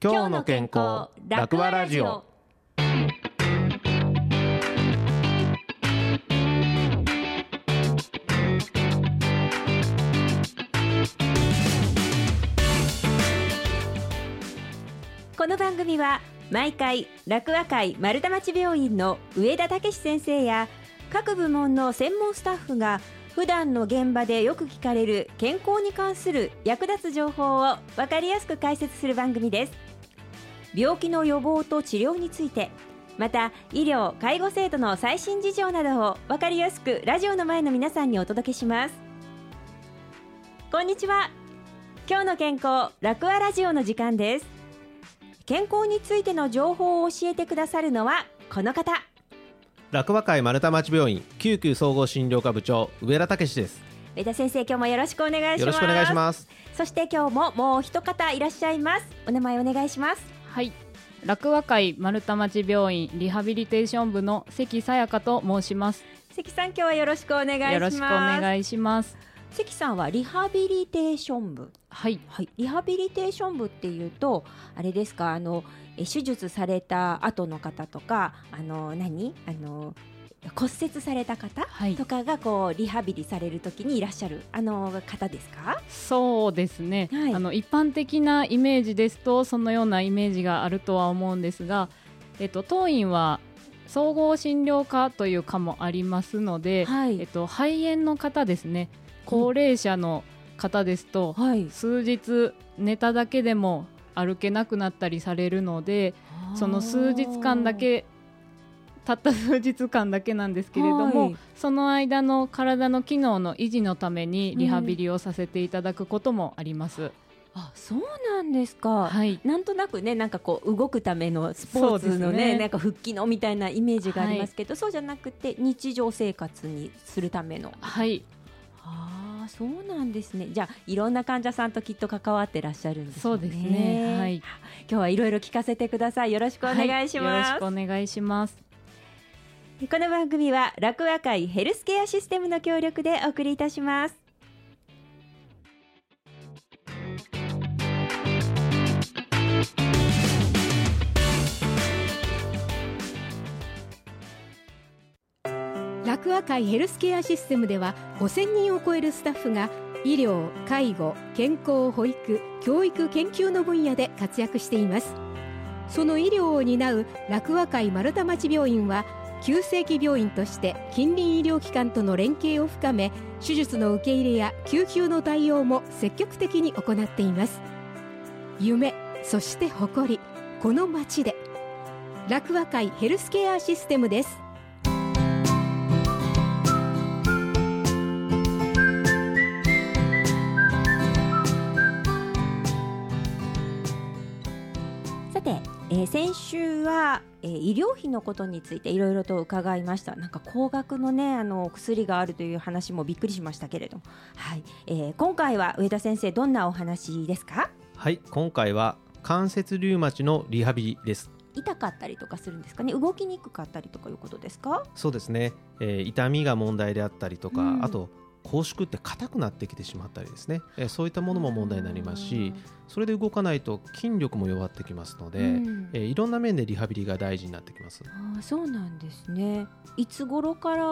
今日の健康楽和ラジオ。この番組は毎回楽和会丸太町病院の上田武先生や各部門の専門スタッフが普段の現場でよく聞かれる健康に関する役立つ情報を分かりやすく解説する番組です。病気の予防と治療についてまた医療介護制度の最新事情などを分かりやすくラジオの前の皆さんにお届けします。こんにちは。今日の健康楽和ラジオの時間です。健康についての情報を教えてくださるのはこの方。楽和会丸太町病院救急総合診療科部長上田武です。上田先生今日もよろしくお願いします。よろしくお願いします。そして今日ももう一方いらっしゃいます。お名前お願いしますはい。楽和会丸太町病院リハビリテーション部の関さやかと申します。関さん今日はよろしくお願いします。よろしくお願いします。関さんはリハビリテーション部。はい。はい、リハビリテーション部っていうとあれですかあのえ手術された後の方とかあの何？あの骨折された方、はい。とかがこうリハビリされるときにいらっしゃるあの方ですか？そうですね、はい。あの一般的なイメージですとそのようなイメージがあるとは思うんですが、えっと、当院は総合診療科という科もありますので、はい。えっと、肺炎の方ですね。高齢者の方ですと、はい。数日寝ただけでも歩けなくなったりされるのでその数日間だけたった数日間だけなんですけれども、はい。その間の体の機能の維持のためにリハビリをさせていただくこともあります。あそうなんですか、はい、なんとなくねなんかこう動くためのスポーツのねね。なんか腹筋のみたいなイメージがありますけど、そうじゃなくて日常生活にするための。はい、ああそうなんですね。じゃあいろんな患者さんときっと関わってらっしゃるんですね。そうですね。はい、今日はいろいろ聞かせてください。よろしくお願いしはよろします、くお願いします。この番組は楽和会ヘルスケアシステムの協力でお送りいたします。楽和会ヘルスケアシステムでは5000人を超えるスタッフが医療介護健康保育教育研究の分野で活躍しています。その医療を担う楽和会丸太町病院は急性期病院として近隣医療機関との連携を深め手術の受け入れや救急の対応も積極的に行っています。夢そして誇りこの街で。楽和会ヘルスケアシステムです。えー先週は、えー医療費のことについていろいろと伺いました。なんか高額のねあのお薬があるという話もびっくりしましたけれども、はい。えー今回は上田先生どんなお話ですか？はい。今回は関節リウマチのリハビリです。痛かったりとかするんですかね？動きにくかったりとかいうことですか？そうですね、えー痛みが問題であったりとか、うん。あと拘縮って硬くなってきてしまったりですね、えーそういったものも問題になりますしそれで動かないと筋力も弱ってきますので、うん。えーいろんな面でリハビリが大事になってきます。あーそうなんですね。いつ頃から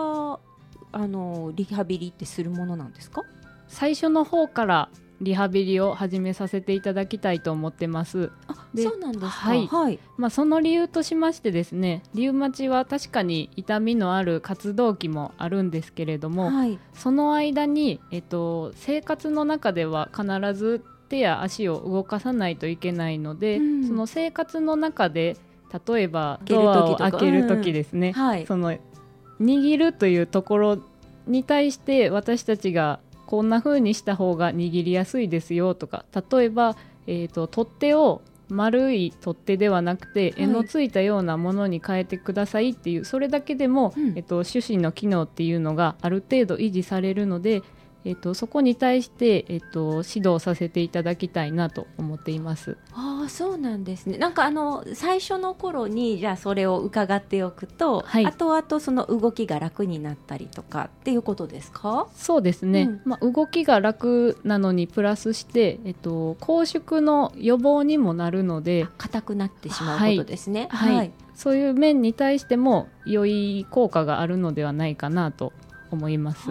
あのリハビリってするものなんですか？最初の方からリハビリを始めさせていただきたいと思ってます。あでそうなんですか。はい。はい、まあ、その理由としましてですねリウマチは確かに痛みのある活動期もあるんですけれども、はい。その間に、えっと、生活の中では必ず手や足を動かさないといけないので、うん。その生活の中で例えばドアを開ける時ですね、はい。その握るというところに対して私たちがこんな風にした方が握りやすいですよとか例えば、えー、と取っ手を丸い取っ手ではなくてはい。柄のついたようなものに変えてくださいっていうそれだけでも、うん。えっと、手指の機能っていうのがある程度維持されるので、えっとそこに対して、えっと指導させていただきたいなと思っています。ああそうなんですね。なんかあの最初の頃にじゃあそれを伺っておくと、はい。後々その動きが楽になったりとかっていうことですか？そうですね、うん。まあ、動きが楽なのにプラスして、えっと、拘縮の予防にもなるので硬くなってしまうことですね。はい。そういう面に対しても良い効果があるのではないかなと思います。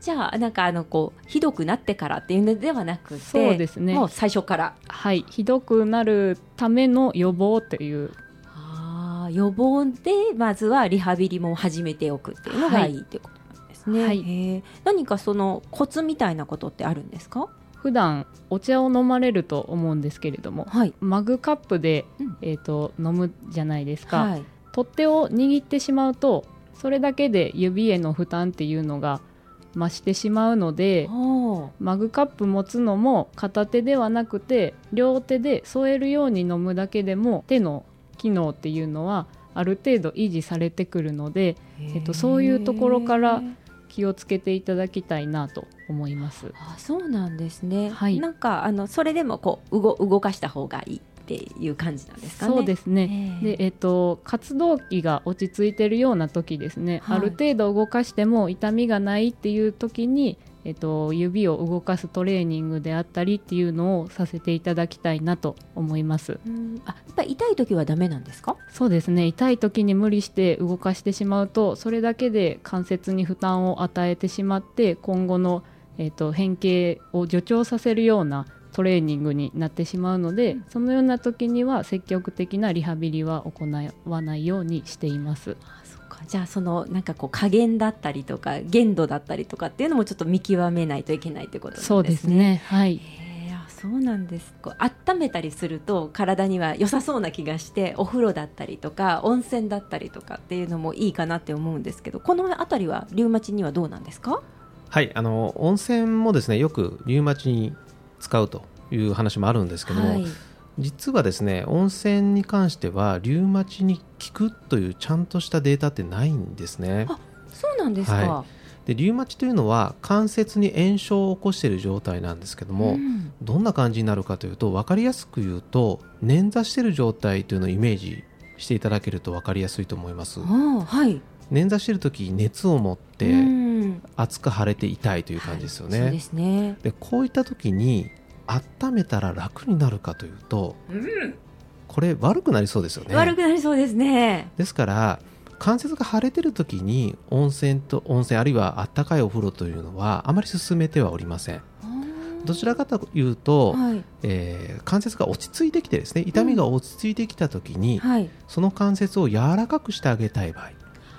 じゃあなんかあのこうひどくなってからっていうのではなくてそうですね。もう最初から。はい、ひどくなるための予防という。あー予防でまずはリハビリも始めておくっていうのがいいっていうことなんですね、はい。何かそのコツみたいなことってあるんですか？普段お茶を飲まれると思うんですけれどもはい。マグカップで、うん。えー、と飲むじゃないですか、はい。取っ手を握ってしまうとそれだけで指への負担っていうのが増してしまうのでマグカップ持つのも片手ではなくて両手で添えるように飲むだけでも手の機能っていうのはある程度維持されてくるのでえっとそういうところから気をつけていただきたいなと思います。あそうなんですね、はい。なんかあのそれでもこう動動かした方がいいっていう感じなんですかね。そうですね。ええ。でえっと、活動期が落ち着いてるような時ですね、はい。ある程度動かしても痛みがないっていう時に、えっと、指を動かすトレーニングであったりっていうのをさせていただきたいなと思います。うん。あやっぱり痛い時はダメなんですか？そうですね。痛い時に無理して動かしてしまうとそれだけで関節に負担を与えてしまって今後の、えっと、変形を助長させるようなトレーニングになってしまうので、そのような時には積極的なリハビリは行わないようにしています。あそっかじゃあそのなんかこう加減だったりとか限度だったりとかっていうのもちょっと見極めないといけないってことなんですねそうですね。はい。へえあそうなんですこう温めたりすると体には良さそうな気がしてお風呂だったりとか温泉だったりとかっていうのもいいかなって思うんですけどこの辺りはリウマチにはどうなんですか？はいあの温泉もですねよくリウマチに使うという話もあるんですけども、はい。実はですね温泉に関してはリウマチに効くというちゃんとしたデータってないんですね。あそうなんですか、はでリウマチというのは関節に炎症を起こしている状態なんですけども、うん。どんな感じになるかというと分かりやすく言うと捻挫している状態というのをイメージしていただけると分かりやすいと思います。はい。捻挫している時熱を持ってうん熱く腫れて痛いという感じですよね、そうですね。でこういった時に温めたら楽になるかというとうん。これ悪くなりそうですよね。悪くなりそうですね。ですから関節が腫れてる時に温泉と温泉あるいはあったかいお風呂というのはあまり進めてはおりません。どちらかというと、はい。えー関節が落ち着いてきてですね痛みが落ち着いてきた時に、はい。その関節を柔らかくしてあげたい場合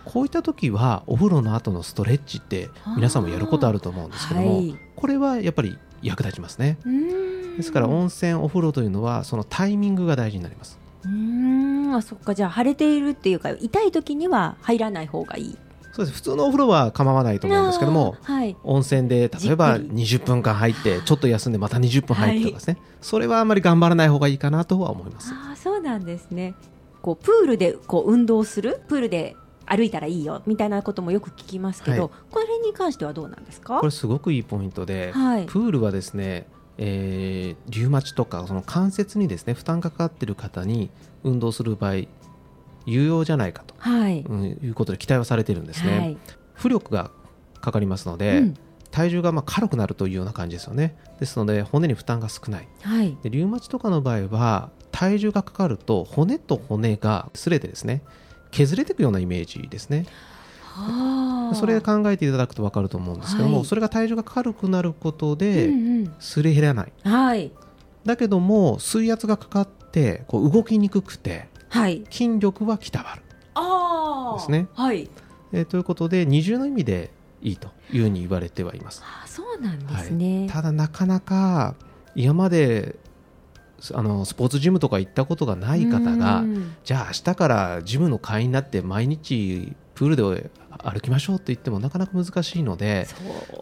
こういった時はお風呂の後のストレッチって皆さんもやることあると思うんですけども、はい。これはやっぱり役立ちますね。うん。ですから温泉お風呂というのはそのタイミングが大事になります。うーん。あそっか。じゃあ腫れているっていうか痛い時には入らない方がいい。そうです。普通のお風呂は構わないと思うんですけどもはい。温泉で例えばじっく20分間入ってちょっと休んでまた20分入ってとかですね、それはあんまり頑張らない方がいいかなとは思います。ああそうなんですね。こうプールでこう運動する？プールで歩いたらいいよみたいなこともよく聞きますけど、はい。これに関してはどうなんですか？これすごくいいポイントで、はい。プールはですね、えーリウマチとかその関節にですね負担がかかっている方に運動する場合有用じゃないかと、はい、うんいうことで期待はされているんですね、はい。浮力がかかりますので、うん。体重がまあ軽くなるというような感じですよね。ですので骨に負担が少ない。はい。でリウマチとかの場合は体重がかかると骨と骨が擦れてですね削れていくようなイメージですね。はあ。それで考えていただくと分かると思うんですけども、はい。それが体重が軽くなることでうん擦れ減らない。うん、はい。だけども水圧がかかってこう動きにくくてはい。筋力はきたわる、ああですね。はい。えーということで二重の意味でいいというふうに言われてはいます。あーそうなんですね、ただなかなか今まであのスポーツジムとか行ったことがない方がうん。じゃあ明日からジムの会員になって毎日プールで歩きましょうって言ってもなかなか難しいのでそ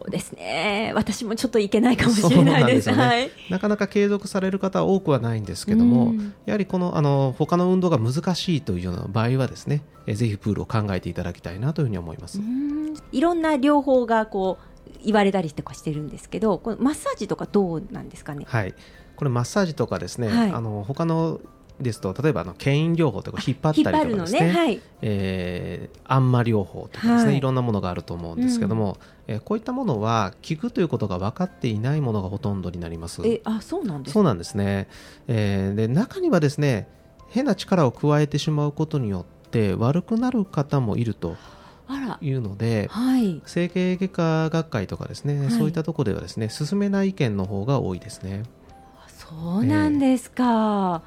うですね。私もちょっといけないかもしれないです。なんはい。なかなか継続される方は多くはないんですけども、うん。やはりこのあの他の運動が難しいというような場合はですねえぜひプールを考えていただきたいなというふうに思います。うん。いろんな療法がこう言われたりとかしてるんですけどこのマッサージとかどうなんですかね？はい、これマッサージとかですね、はい。あの他のですと例えばあの牽引療法とか引っ張ったりとかですねね。はい。えー、あんま療法とかですね、はい。い、ろんなものがあると思うんですけども、えーこういったものは効くということが分かっていないものがほとんどになります。えあそうなんですそうなんですね、えーで中にはですね変な力を加えてしまうことによって悪くなる方もいるというのではい。整形外科学会とかですね、はい。そういったところではですね進めない意見の方が多いですね。そうなんですか、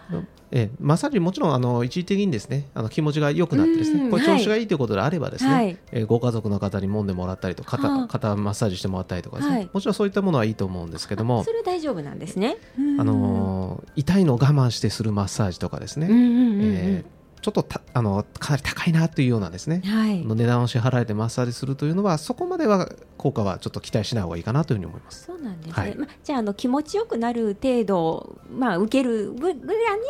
えーマッサージもちろんあの一時的にですねあの気持ちが良くなってですうんねこれ調子がいいということであればですね、はい。えーご家族の方に揉んでもらったりと肩肩マッサージしてもらったりとかですね、はい。もちろんそういったものはいいと思うんですけどもそ、れ大丈夫なんですね。あのー痛いのを我慢してするマッサージとかですね、えーちょっとたあのかなり高いなというようなですね、はいの値段を支払えてマッサージするというのはそこまでは効果はちょっと期待しない方がいいかなというふうに思います。そうなんですね、はいまあ、じゃああの気持ちよくなる程度、まあ、受けるぐらいに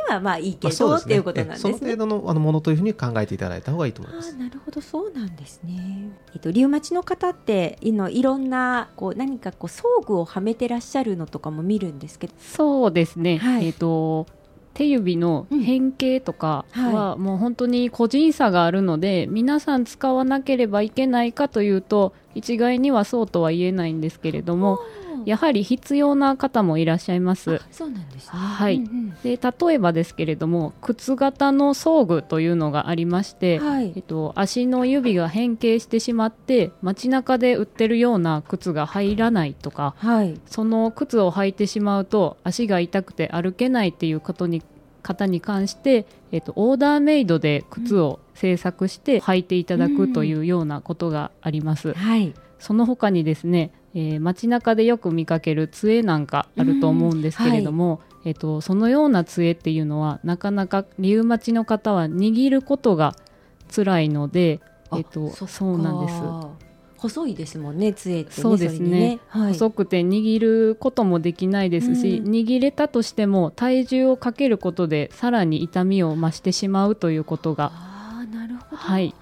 はまあいいけど、まあっていうことなんですね。えその程度のあのものというふうに考えていただいた方がいいと思います。なるほどそうなんですね。えっとリウマチの方っていのいろんなこう何かこう装具をはめてらっしゃるのとかも見るんですけど、そうですね、はいえっ、と手指の変形とかうんはもう本当に個人差があるので、皆さん使わなければいけないかというと一概にはそうとは言えないんですけれどもやはり必要な方もいらっしゃいます。あそうなんですね。はい。うんで例えばですけれども靴型の装具というのがありまして、うんはい。えっと、足の指が変形してしまって街中で売ってるような靴が入らないとかはい。その靴を履いてしまうと足が痛くて歩けないっていうことに方に関して、えっと、オーダーメイドで靴を製作して履いていただくというようなことがあります。はい。その他にですね、えー街中でよく見かける杖なんかあると思うんですけれども、えっと、そのような杖っていうのはなかなかリウマチの方は握ることが辛いので、えっと、そうなんです。細いですもんね杖ってね。そうですね。れにはい、細くて握ることもできないですし、うん。握れたとしても体重をかけることでさらに痛みを増してしまうということがああなるほど。はい。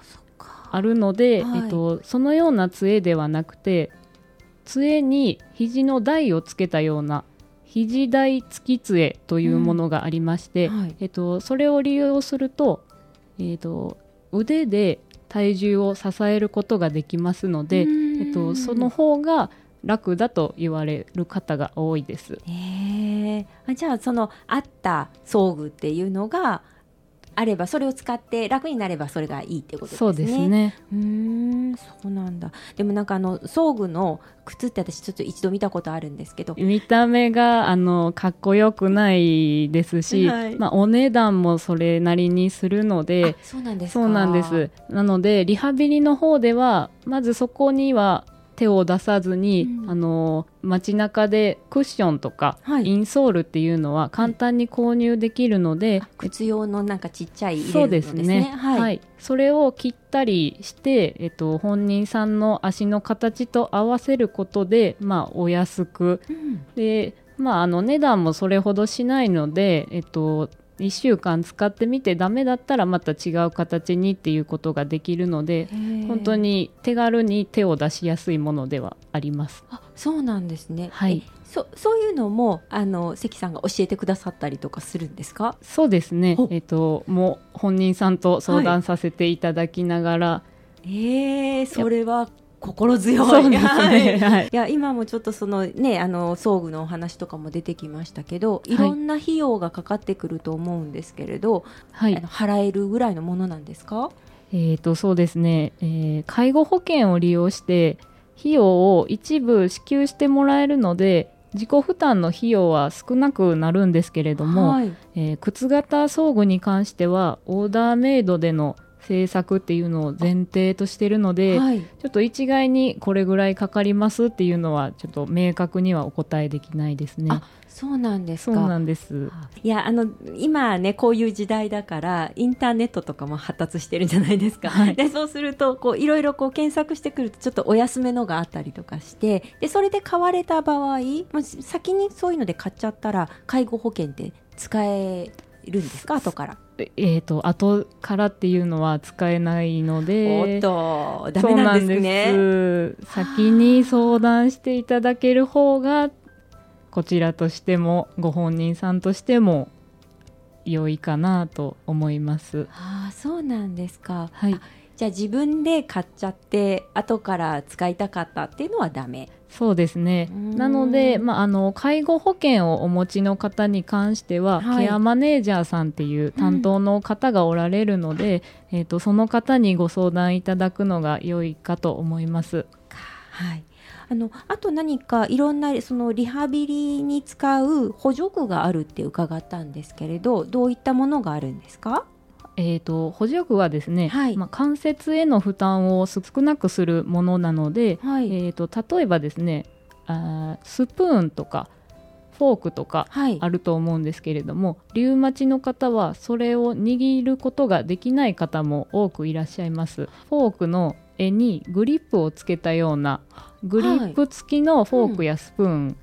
あるので、はい。えっと、そのような杖ではなくて杖に肘の台をつけたような肘台付き杖というものがありまして、はい。えっと、それを利用すると,、えっと腕で体重を支えることができますので、えっと、その方が楽だと言われる方が多いです。へえあじゃあそのあった装具っていうのがあればそれを使って楽になればそれがいいってことですね。そうですね。うーんそうなんだ。でもなんかあの装具の靴って私ちょっと一度見たことあるんですけど。見た目があのかっこよくないですし、はい。まあ、お値段もそれなりにするのであそうなんですか。そうなんです。なのでリハビリの方ではまずそこには手を出さずに、うん。あの街中でクッションとか、はい。インソールっていうのは簡単に購入できるので、靴用のなんかちっちゃい入れそうるのですね。ですね。はい、はい、それを切ったりして、えっと、本人さんの足の形と合わせることで、まあ、お安く。うん。で、まあ、あの値段もそれほどしないので、えっと、1週間使ってみてダメだったらまた違う形にっていうことができるので本当に手軽に手を出しやすいものではあります。あそうなんですね。はいえそそういうのもあの関さんが教えてくださったりとかするんですか？そうですねほ、えっと、もう本人さんと相談させていただきながら、ええそれは心強い。そうですはい。ね、はい、いや今もちょっとそのねあの装具のお話とかも出てきましたけどい。ろんな費用がかかってくると思うんですけれど、はい。払えるぐらいのものなんですか？えー、とそうですね、えー介護保険を利用して費用を一部支給してもらえるので自己負担の費用は少なくなるんですけれども、はい、えー靴型装具に関してはオーダーメイドでの制作っていうのを前提としてるので、はい、ちょっと一概にこれぐらいかかりますっていうのはちょっと明確にはお答えできないですねあ。そうなんですそうかなんです。いやあの今ねこういう時代だからインターネットとかも発達してるじゃないですか、はいでそうするとこういろいろこう検索してくるとちょっとお安めのがあったりとかしてでそれで買われた場合もし先にそういうので買っちゃったら介護保険って使えるんですか？後から。えー、と後からっていうのは使えないのでおっとダメなんですね。そうなんです。先に相談していただける方がこちらとしてもご本人さんとしても良いかなと思います。ああそうなんですか。はい、じゃあ自分で買っちゃって後から使いたかったっていうのはダメそうですね。なので、まあ、あの介護保険をお持ちの方に関しては、はい。ケアマネージャーさんっていう担当の方がおられるので、えー、とその方にご相談いただくのが良いかと思います。はい。あのあと何かいろんなそのリハビリに使う補助具があるって伺ったんですけれどどういったものがあるんですか？えー、と補助具はですね、はい。まあ、関節への負担を少なくするものなので、はい、えー、と例えばですねあースプーンとかフォークとかはい。あると思うんですけれどもリウマチの方はそれを握ることができない方も多くいらっしゃいます。フォークの柄にグリップをつけたようなグリップ付きのフォークやスプーン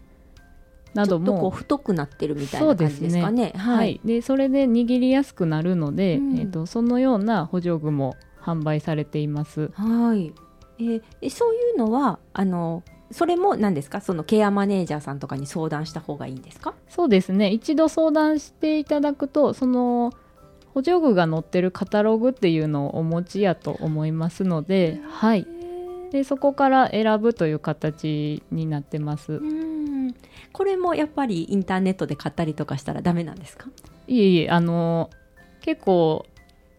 などちょっとこうも、太くなってるみたいな感じですかね。は、い、でそれで握りやすくなるので、うん。えー、とそのような補助具も販売されています。はい。えーえそういうのはあのそれも何ですか？そのケアマネージャーさんとかに相談した方がいいんですか？そうですね。一度相談していただくとその補助具が載ってるカタログっていうのをお持ちやと思いますので、はい、でそこから選ぶという形になってます。うん。これもやっぱりインターネットで買ったりとかしたらダメなんですか？いえいえあの結構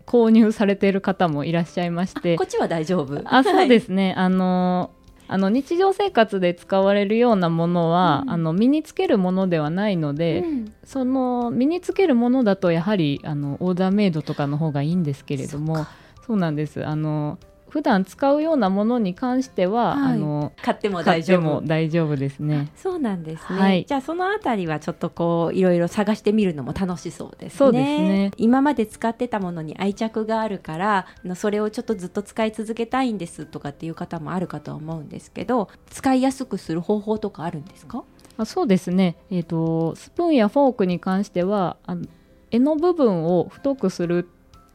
購入されている方もいらっしゃいまして。こっちは大丈夫？あそうですすね、あのあの日常生活で使われるようなものは、うん。あの身につけるものではないので、うん。その身につけるものだとやはりあのオーダーメイドとかの方がいいんですけれどもそうなんです。あの普段使うようなものに関しては、はい。あの買っても買大丈夫。大丈夫ですね。そうなんですね、はい。じゃあそのあたりはちょっとこういろいろ探してみるのも楽しそうですね。そうですね。今まで使ってたものに愛着があるからそれをちょっとずっと使い続けたいんですとかっていう方もあるかと思うんですけど使いやすくする方法とかあるんですか？あそうですね、えー、とスプーンやフォークに関してはあの柄の部分を太くする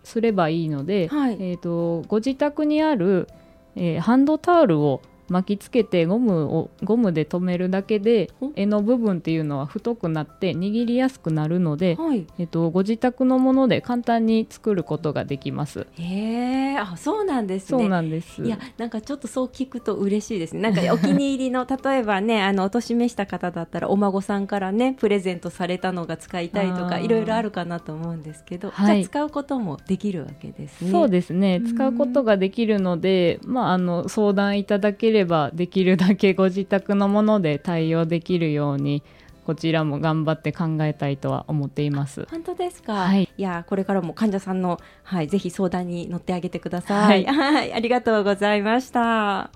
すればいいので、はい。えー、とご自宅にある、えーハンドタオルを巻きつけてゴムをゴムで留めるだけでほ柄の部分っていうのは太くなって握りやすくなるので、はい。えっと、ご自宅のもので簡単に作ることができます。へえあそうなんですね。そうなんです。いやなんかちょっとそう聞くと嬉しいですね。なんかお気に入りの 例えばねあのお年召した方だったらお孫さんからねプレゼントされたのが使いたいとかいろいろあるかなと思うんですけど、はい。じゃあ使うこともできるわけですね。そうですね。うん使うことができるので、まあ、あの相談いただければできるだけご自宅のもので対応できるようにこちらも頑張って考えたいとは思っています。本当ですか、はい。やこれからも患者さんの、はい、ぜひ相談に乗ってあげてください、ははい、ありがとうございました。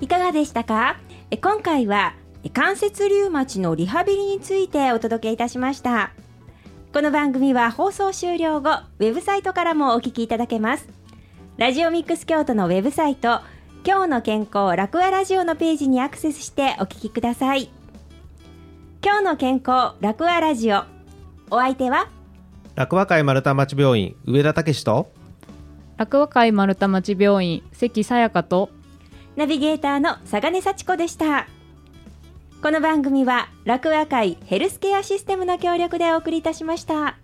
いかがでしたか？え今回はえ関節リウマチのリハビリについてお届けいたしました。この番組は放送終了後ウェブサイトからもお聞きいただけます。ラジオミックス京都のウェブサイト今日の健康楽和ラジオのページにアクセスしてお聞きください。今日の健康楽和ラジオ。お相手は？楽和会丸太町病院上田武史と。楽和会丸太町病院関さやかと。ナビゲーターの佐賀根幸子でしたこの番組は楽和会ヘルスケアシステムの協力でお送りいたしました。